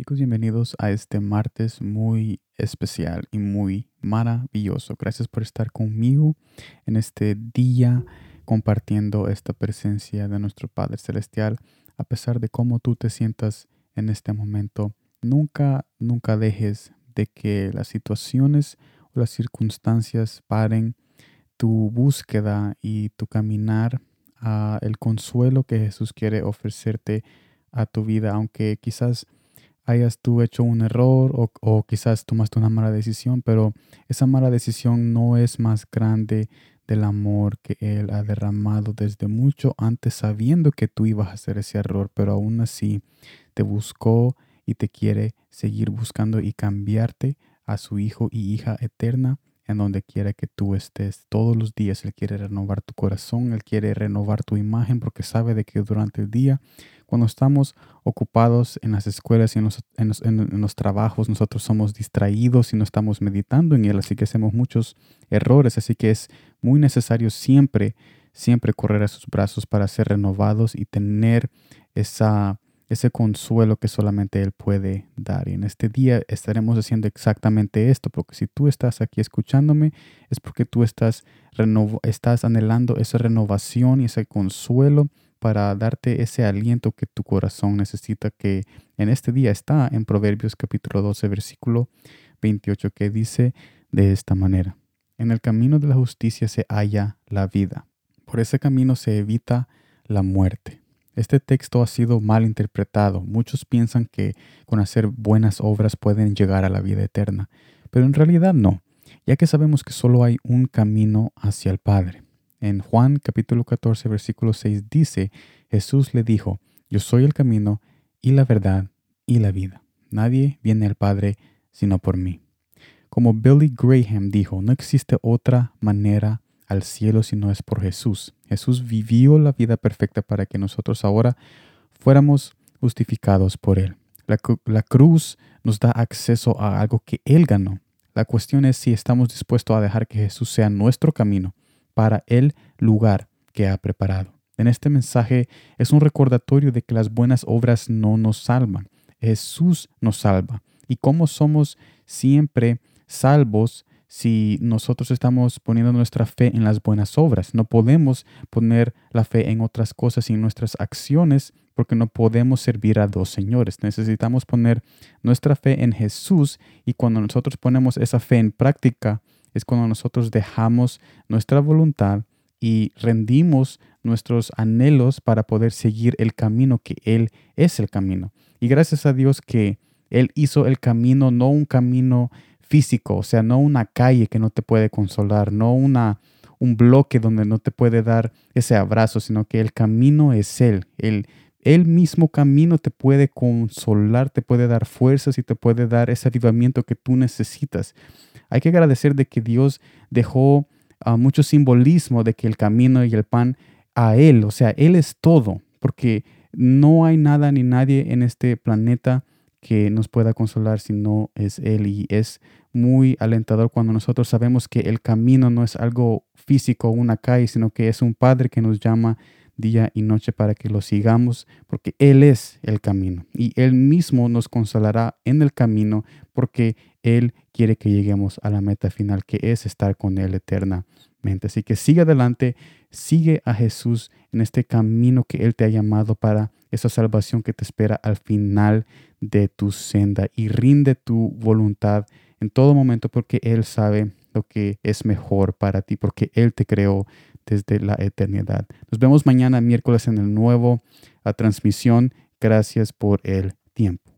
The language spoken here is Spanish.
Chicos, bienvenidos a este martes muy especial y muy maravilloso. Gracias por estar conmigo en este día compartiendo esta presencia de nuestro Padre Celestial. A pesar de cómo tú te sientas en este momento, nunca, nunca dejes de que las situaciones o las circunstancias paren tu búsqueda y tu caminar a el consuelo que Jesús quiere ofrecerte a tu vida, aunque quizás hayas tú hecho un error o, quizás tomaste una mala decisión, pero esa mala decisión no es más grande del amor que Él ha derramado desde mucho antes, sabiendo que tú ibas a hacer ese error, pero aún así te buscó y te quiere seguir buscando y cambiarte a su Hijo y hija eterna en donde quiera que tú estés. Todos los días Él quiere renovar tu corazón, Él quiere renovar tu imagen porque sabe de que durante el día cuando estamos ocupados en las escuelas y en los, trabajos, nosotros somos distraídos y no estamos meditando en Él, así que hacemos muchos errores, así que es muy necesario siempre, siempre correr a sus brazos para ser renovados y tener esa, ese consuelo que solamente Él puede dar. Y en este día estaremos haciendo exactamente esto, porque si tú estás aquí escuchándome, es porque tú estás, estás anhelando esa renovación y ese consuelo para darte ese aliento que tu corazón necesita, que en este día está en Proverbios capítulo 12, versículo 28, que dice de esta manera, en el camino de la justicia se halla la vida, por ese camino se evita la muerte. Este texto ha sido mal interpretado. Muchos piensan que con hacer buenas obras pueden llegar a la vida eterna, pero en realidad no, ya que sabemos que solo hay un camino hacia el Padre. En Juan capítulo 14, versículo 6 dice, Jesús le dijo, yo soy el camino y la verdad y la vida. Nadie viene al Padre sino por mí. Como Billy Graham dijo, no existe otra manera al cielo si no es por Jesús. Jesús vivió la vida perfecta para que nosotros ahora fuéramos justificados por Él. La, cruz nos da acceso a algo que Él ganó. La cuestión es si estamos dispuestos a dejar que Jesús sea nuestro camino para el lugar que ha preparado. En este mensaje es un recordatorio de que las buenas obras no nos salvan. Jesús nos salva. Y cómo somos siempre salvos si nosotros estamos poniendo nuestra fe en las buenas obras. No podemos poner la fe en otras cosas y en nuestras acciones porque no podemos servir a dos señores. Necesitamos poner nuestra fe en Jesús y cuando nosotros ponemos esa fe en práctica, es cuando nosotros dejamos nuestra voluntad y rendimos nuestros anhelos para poder seguir el camino que Él es el camino. Y gracias a Dios que Él hizo el camino, no un camino físico, o sea, no una calle que no te puede consolar, no una, un bloque donde no te puede dar ese abrazo, sino que el camino es Él. El, el mismo camino te puede consolar, te puede dar fuerzas y te puede dar ese avivamiento que tú necesitas. Hay que agradecer de que Dios dejó ah, mucho simbolismo de que el camino y el pan a Él, o sea, Él es todo, porque no hay nada ni nadie en este planeta que nos pueda consolar si no es Él. Y es muy alentador cuando nosotros sabemos que el camino no es algo físico, una calle, sino que es un Padre que nos llama día y noche para que lo sigamos, porque Él es el camino y Él mismo nos consolará en el camino porque Él quiere que lleguemos a la meta final, que es estar con Él eternamente. Así que sigue adelante, sigue a Jesús en este camino que Él te ha llamado para esa salvación que te espera al final de tu senda y rinde tu voluntad en todo momento porque Él sabe lo que es mejor para ti, porque Él te creó desde la eternidad. Nos vemos mañana miércoles en el nuevo a transmisión. Gracias por el tiempo.